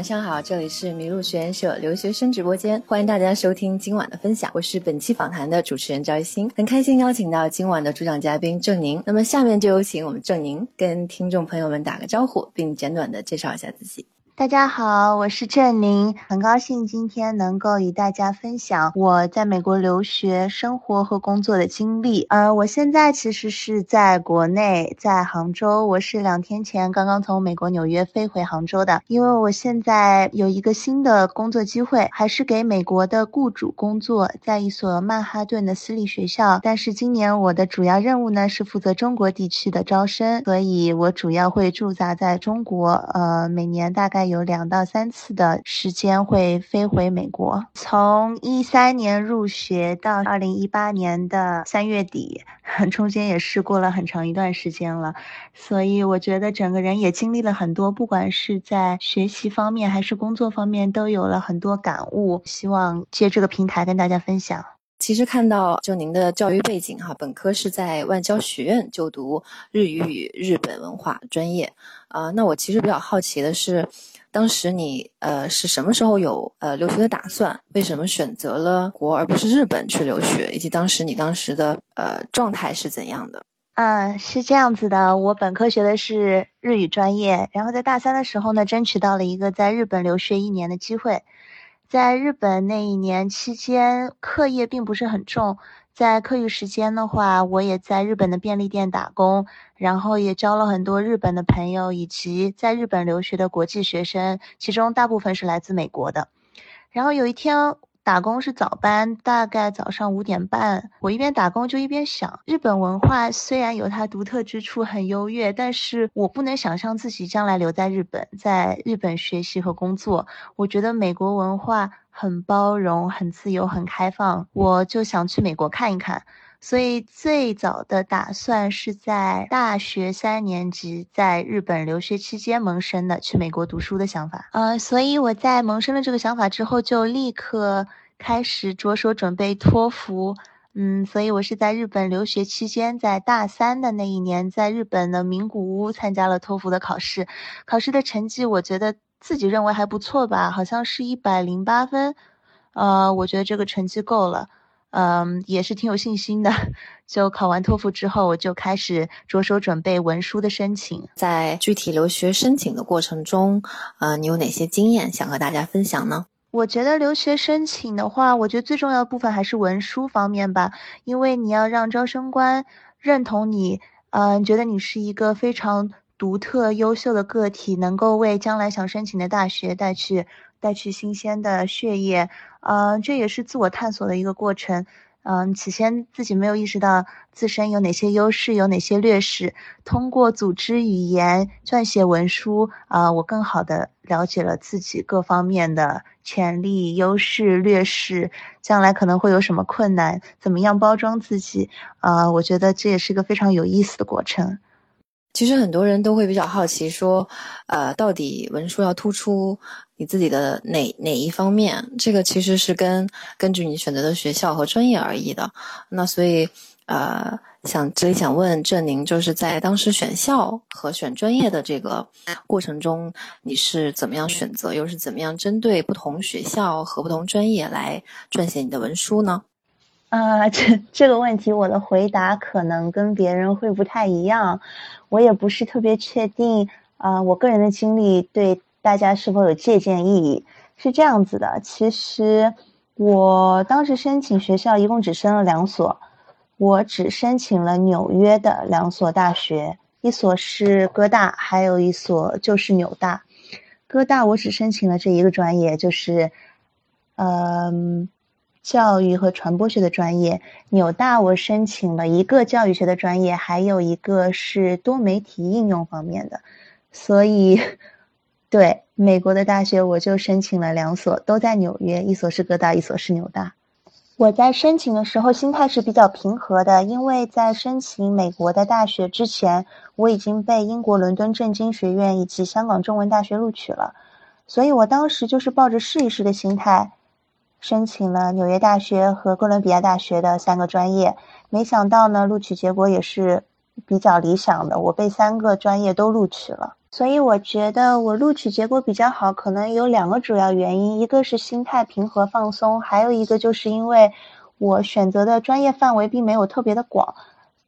晚上好，这里是麋鹿学院社留学生直播间，欢迎大家收听今晚的分享。我是本期访谈的主持人赵一新，很开心邀请到今晚的主讲嘉宾郑宁。那么下面就有请我们郑宁跟听众朋友们打个招呼，并简短的介绍一下自己。大家好，我是郑宁，很高兴今天能够与大家分享我在美国留学生活和工作的经历。呃，我现在其实是在国内，在杭州。我是两天前刚刚从美国纽约飞回杭州的，因为我现在有一个新的工作机会，还是给美国的雇主工作，在一所曼哈顿的私立学校。但是今年我的主要任务呢是负责中国地区的招生，所以我主要会驻扎在中国。呃，每年大概。有两到三次的时间会飞回美国。从一三年入学到二零一八年的三月底，中间也是过了很长一段时间了，所以我觉得整个人也经历了很多，不管是在学习方面还是工作方面，都有了很多感悟。希望借这个平台跟大家分享。其实看到就您的教育背景哈，本科是在外交学院就读日语与日本文化专业啊。那我其实比较好奇的是。当时你呃是什么时候有呃留学的打算？为什么选择了国而不是日本去留学？以及当时你当时的呃状态是怎样的？嗯，是这样子的，我本科学的是日语专业，然后在大三的时候呢，争取到了一个在日本留学一年的机会。在日本那一年期间，课业并不是很重。在课余时间的话，我也在日本的便利店打工，然后也交了很多日本的朋友，以及在日本留学的国际学生，其中大部分是来自美国的。然后有一天。打工是早班，大概早上五点半。我一边打工就一边想，日本文化虽然有它独特之处，很优越，但是我不能想象自己将来留在日本，在日本学习和工作。我觉得美国文化很包容、很自由、很开放，我就想去美国看一看。所以最早的打算是在大学三年级在日本留学期间萌生的去美国读书的想法。呃，所以我在萌生了这个想法之后，就立刻开始着手准备托福。嗯，所以我是在日本留学期间，在大三的那一年，在日本的名古屋参加了托福的考试。考试的成绩，我觉得自己认为还不错吧，好像是一百零八分。呃，我觉得这个成绩够了。嗯，也是挺有信心的。就考完托福之后，我就开始着手准备文书的申请。在具体留学申请的过程中，呃，你有哪些经验想和大家分享呢？我觉得留学申请的话，我觉得最重要的部分还是文书方面吧，因为你要让招生官认同你，嗯，觉得你是一个非常独特、优秀的个体，能够为将来想申请的大学带去。带去新鲜的血液，嗯，这也是自我探索的一个过程。嗯，起先自己没有意识到自身有哪些优势，有哪些劣势。通过组织语言、撰写文书，啊，我更好的了解了自己各方面的潜力、优势、劣势，将来可能会有什么困难，怎么样包装自己。啊，我觉得这也是一个非常有意思的过程。其实很多人都会比较好奇，说，呃，到底文书要突出你自己的哪哪一方面？这个其实是跟根据你选择的学校和专业而异的。那所以，呃，想这里想问郑宁，就是在当时选校和选专业的这个过程中，你是怎么样选择，又是怎么样针对不同学校和不同专业来撰写你的文书呢？啊，这这个问题我的回答可能跟别人会不太一样，我也不是特别确定啊，我个人的经历对大家是否有借鉴意义？是这样子的，其实我当时申请学校一共只申了两所，我只申请了纽约的两所大学，一所是哥大，还有一所就是纽大。哥大我只申请了这一个专业，就是，嗯。教育和传播学的专业，纽大我申请了一个教育学的专业，还有一个是多媒体应用方面的，所以，对美国的大学我就申请了两所，都在纽约，一所是哥大，一所是纽大。我在申请的时候心态是比较平和的，因为在申请美国的大学之前，我已经被英国伦敦政经学院以及香港中文大学录取了，所以我当时就是抱着试一试的心态。申请了纽约大学和哥伦比亚大学的三个专业，没想到呢，录取结果也是比较理想的，我被三个专业都录取了。所以我觉得我录取结果比较好，可能有两个主要原因，一个是心态平和放松，还有一个就是因为我选择的专业范围并没有特别的广，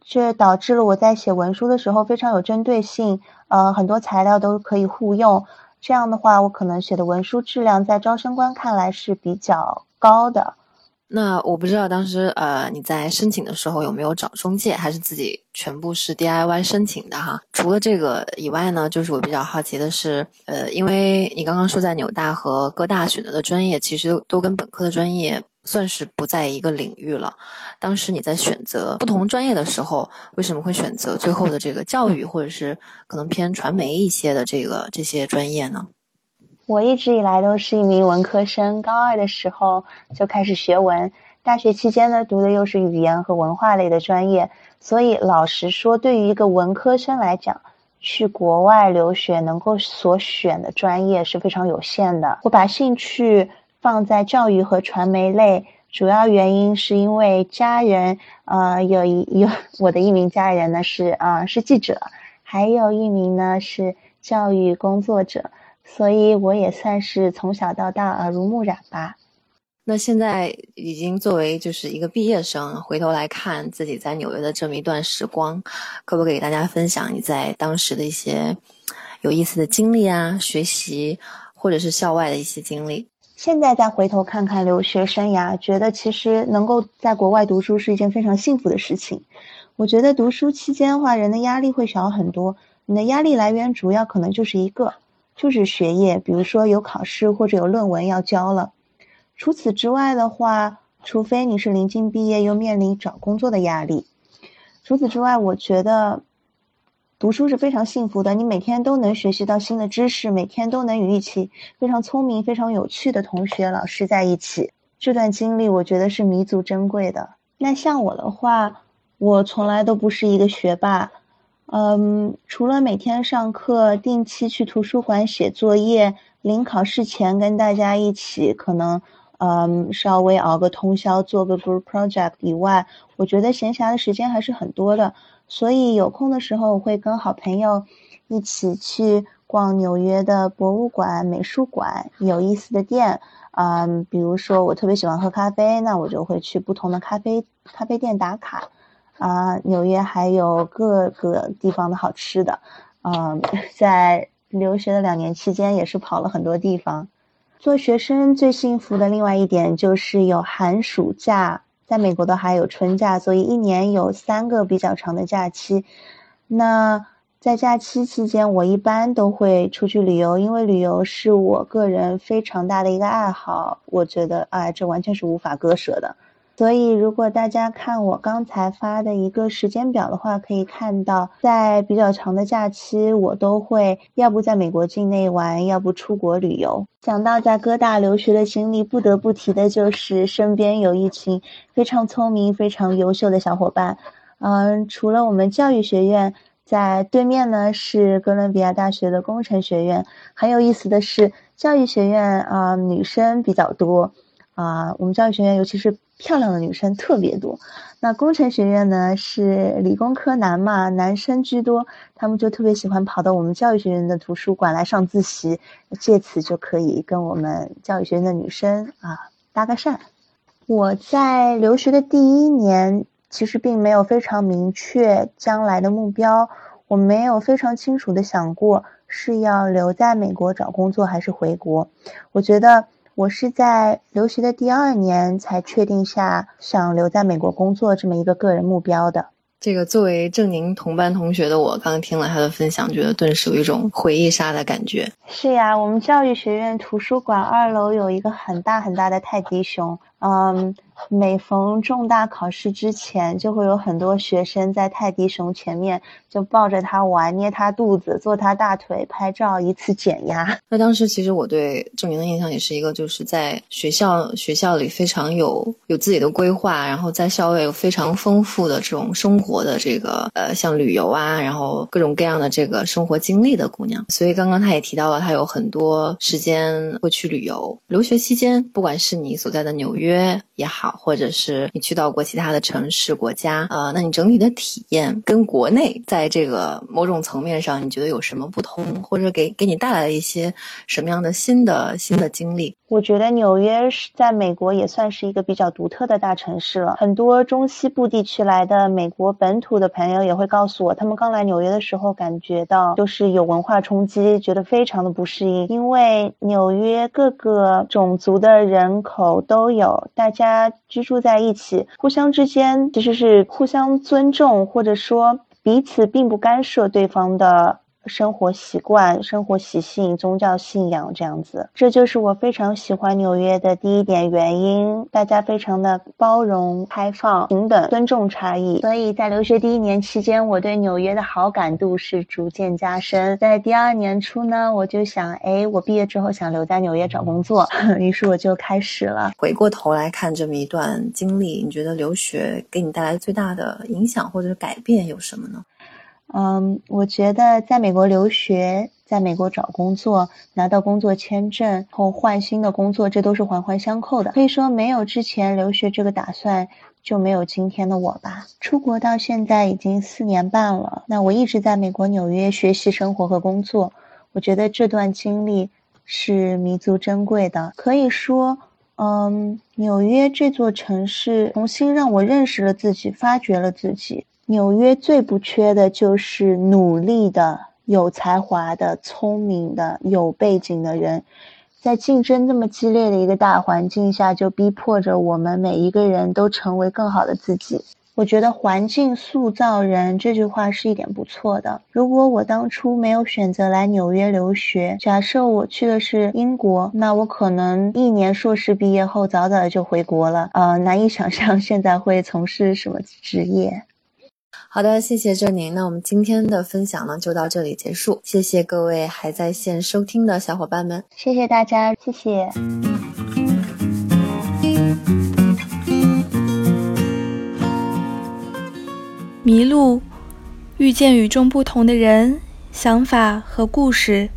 这导致了我在写文书的时候非常有针对性，呃，很多材料都可以互用。这样的话，我可能写的文书质量在招生官看来是比较高的。那我不知道当时呃你在申请的时候有没有找中介，还是自己全部是 DIY 申请的哈？除了这个以外呢，就是我比较好奇的是，呃，因为你刚刚说在纽大和哥大选择的专业，其实都跟本科的专业算是不在一个领域了。当时你在选择不同专业的时候，为什么会选择最后的这个教育，或者是可能偏传媒一些的这个这些专业呢？我一直以来都是一名文科生，高二的时候就开始学文，大学期间呢读的又是语言和文化类的专业，所以老实说，对于一个文科生来讲，去国外留学能够所选的专业是非常有限的。我把兴趣放在教育和传媒类，主要原因是因为家人，呃，有一有我的一名家人呢是啊是记者，还有一名呢是教育工作者。所以我也算是从小到大耳濡目染吧。那现在已经作为就是一个毕业生，回头来看自己在纽约的这么一段时光，可不可以给大家分享你在当时的一些有意思的经历啊？学习或者是校外的一些经历？现在再回头看看留学生涯，觉得其实能够在国外读书是一件非常幸福的事情。我觉得读书期间的话，人的压力会小很多。你的压力来源主要可能就是一个。就是学业，比如说有考试或者有论文要交了。除此之外的话，除非你是临近毕业又面临找工作的压力。除此之外，我觉得读书是非常幸福的。你每天都能学习到新的知识，每天都能与一起非常聪明、非常有趣的同学、老师在一起。这段经历我觉得是弥足珍贵的。那像我的话，我从来都不是一个学霸。嗯，除了每天上课、定期去图书馆写作业、临考试前跟大家一起可能嗯稍微熬个通宵做个 group project 以外，我觉得闲暇的时间还是很多的。所以有空的时候，我会跟好朋友一起去逛纽约的博物馆、美术馆、有意思的店。嗯，比如说我特别喜欢喝咖啡，那我就会去不同的咖啡咖啡店打卡。啊，纽约还有各个地方的好吃的，嗯，在留学的两年期间也是跑了很多地方。做学生最幸福的另外一点就是有寒暑假，在美国的还有春假，所以一年有三个比较长的假期。那在假期期间，我一般都会出去旅游，因为旅游是我个人非常大的一个爱好，我觉得哎，这完全是无法割舍的。所以，如果大家看我刚才发的一个时间表的话，可以看到，在比较长的假期，我都会要不在美国境内玩，要不出国旅游。讲到在哥大留学的经历，不得不提的就是身边有一群非常聪明、非常优秀的小伙伴。嗯，除了我们教育学院，在对面呢是哥伦比亚大学的工程学院。很有意思的是，教育学院啊，女生比较多。啊，我们教育学院尤其是漂亮的女生特别多。那工程学院呢是理工科男嘛，男生居多，他们就特别喜欢跑到我们教育学院的图书馆来上自习，借此就可以跟我们教育学院的女生啊搭个讪。我在留学的第一年，其实并没有非常明确将来的目标，我没有非常清楚的想过是要留在美国找工作还是回国。我觉得。我是在留学的第二年才确定下想留在美国工作这么一个个人目标的。这个作为郑宁同班同学的我，刚听了他的分享，觉得顿时有一种回忆杀的感觉。是呀，我们教育学院图书馆二楼有一个很大很大的泰迪熊，嗯。每逢重大考试之前，就会有很多学生在泰迪熊前面就抱着它玩，捏它肚子，坐它大腿拍照，以此减压。那当时其实我对郑明的印象也是一个，就是在学校学校里非常有有自己的规划，然后在校外有非常丰富的这种生活的这个呃像旅游啊，然后各种各样的这个生活经历的姑娘。所以刚刚她也提到了，她有很多时间会去旅游。留学期间，不管是你所在的纽约。约也好，或者是你去到过其他的城市、国家，呃，那你整体的体验跟国内在这个某种层面上，你觉得有什么不同，或者给给你带来了一些什么样的新的新的经历？我觉得纽约是在美国也算是一个比较独特的大城市了。很多中西部地区来的美国本土的朋友也会告诉我，他们刚来纽约的时候感觉到就是有文化冲击，觉得非常的不适应。因为纽约各个种族的人口都有，大家居住在一起，互相之间其实是互相尊重，或者说彼此并不干涉对方的。生活习惯、生活习性、宗教信仰这样子，这就是我非常喜欢纽约的第一点原因。大家非常的包容、开放、平等、尊重差异。所以在留学第一年期间，我对纽约的好感度是逐渐加深。在第二年初呢，我就想，哎，我毕业之后想留在纽约找工作，于是我就开始了。回过头来看这么一段经历，你觉得留学给你带来最大的影响或者是改变有什么呢？嗯，我觉得在美国留学，在美国找工作，拿到工作签证后换新的工作，这都是环环相扣的。可以说，没有之前留学这个打算，就没有今天的我吧。出国到现在已经四年半了，那我一直在美国纽约学习、生活和工作。我觉得这段经历是弥足珍贵的。可以说，嗯，纽约这座城市重新让我认识了自己，发掘了自己。纽约最不缺的就是努力的、有才华的、聪明的、有背景的人。在竞争那么激烈的一个大环境下，就逼迫着我们每一个人都成为更好的自己。我觉得“环境塑造人”这句话是一点不错的。如果我当初没有选择来纽约留学，假设我去的是英国，那我可能一年硕士毕业后早早的就回国了。呃，难以想象现在会从事什么职业。好的，谢谢郑宁。那我们今天的分享呢，就到这里结束。谢谢各位还在线收听的小伙伴们，谢谢大家，谢谢。迷路，遇见与众不同的人、想法和故事。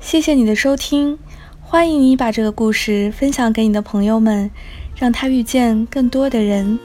谢谢你的收听，欢迎你把这个故事分享给你的朋友们，让他遇见更多的人。